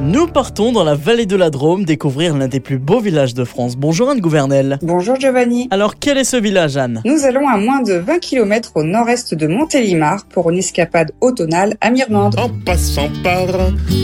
Nous partons dans la vallée de la Drôme découvrir l'un des plus beaux villages de France. Bonjour Anne Gouvernel. Bonjour Giovanni. Alors quel est ce village Anne? Nous allons à moins de 20 km au nord-est de Montélimar pour une escapade automnale à Mirmande. En passant par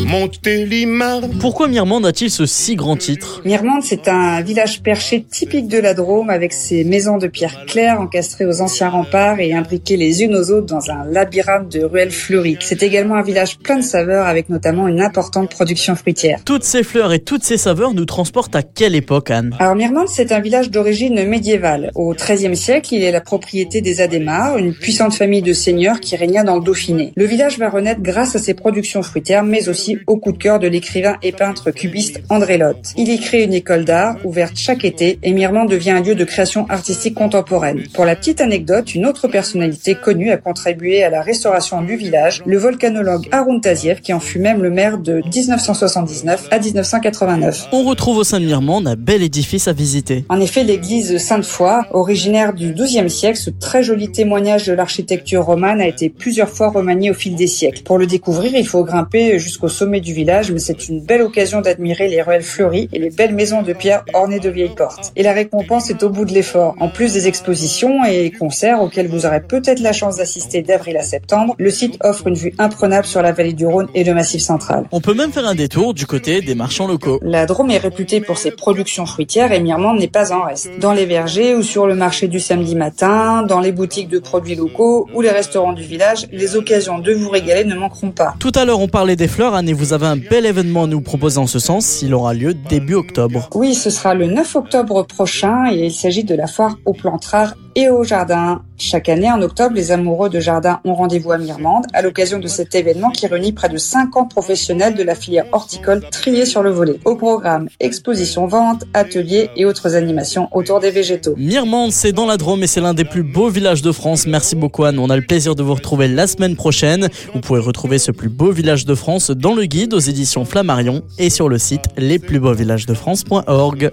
Montélimar. Pourquoi Mirmande a-t-il ce si grand titre? Mirmande, c'est un village perché typique de la Drôme avec ses maisons de pierre claire encastrées aux anciens remparts et imbriquées les unes aux autres dans un labyrinthe de ruelles fleuries. C'est également un village plein de saveurs avec notamment une importante production fruitière. Toutes ces fleurs et toutes ces saveurs nous transportent à quelle époque, Anne? Alors Mirmande, c'est un village d'origine médiévale. Au XIIIe siècle, il est la propriété des Adémar, une puissante famille de seigneurs qui régna dans le Dauphiné. Le village va renaître grâce à ses productions fruitières, mais aussi au coup de cœur de l'écrivain et peintre cubiste André Lotte. Il y crée une école d'art, ouverte chaque été, et Mirmande devient un lieu de création artistique contemporaine. Pour la petite anecdote, une autre personnalité connue a contribué à la restauration du village, le volcanologue Haroun Taziev, qui en fut même le maire de 1960 1979 à 1989. On retrouve au sein de Mirmande un bel édifice à visiter. En effet, l'église Sainte-Foy, originaire du XIIe siècle, ce très joli témoignage de l'architecture romane a été plusieurs fois remanié au fil des siècles. Pour le découvrir, il faut grimper jusqu'au sommet du village, mais c'est une belle occasion d'admirer les ruelles fleuries et les belles maisons de pierre ornées de vieilles portes. Et la récompense est au bout de l'effort. En plus des expositions et concerts auxquels vous aurez peut-être la chance d'assister d'avril à septembre, le site offre une vue imprenable sur la vallée du Rhône et le Massif central. On peut même faire un détour du côté des marchands locaux. La Drôme est réputée pour ses productions fruitières et Mirmande n'est pas en reste. Dans les vergers ou sur le marché du samedi matin, dans les boutiques de produits locaux ou les restaurants du village, les occasions de vous régaler ne manqueront pas. Tout à l'heure, on parlait des fleurs, Anne, et vous avez un bel événement à nous proposer en ce sens. Il aura lieu début octobre. Oui, ce sera le 9 octobre prochain et il s'agit de la foire aux plantes rares et au jardin. Chaque année, en octobre, les amoureux de jardin ont rendez-vous à Mirmande à l'occasion de cet événement qui réunit près de 50 professionnels de la filière horticole triés sur le volet. Au programme, exposition, vente, ateliers et autres animations autour des végétaux. Mirmande, c'est dans la Drôme et c'est l'un des plus beaux villages de France. Merci beaucoup Anne. On a le plaisir de vous retrouver la semaine prochaine. Vous pouvez retrouver ce plus beau village de France dans le guide aux éditions Flammarion et sur le site lesplusbeauxvillagesdefrance.org.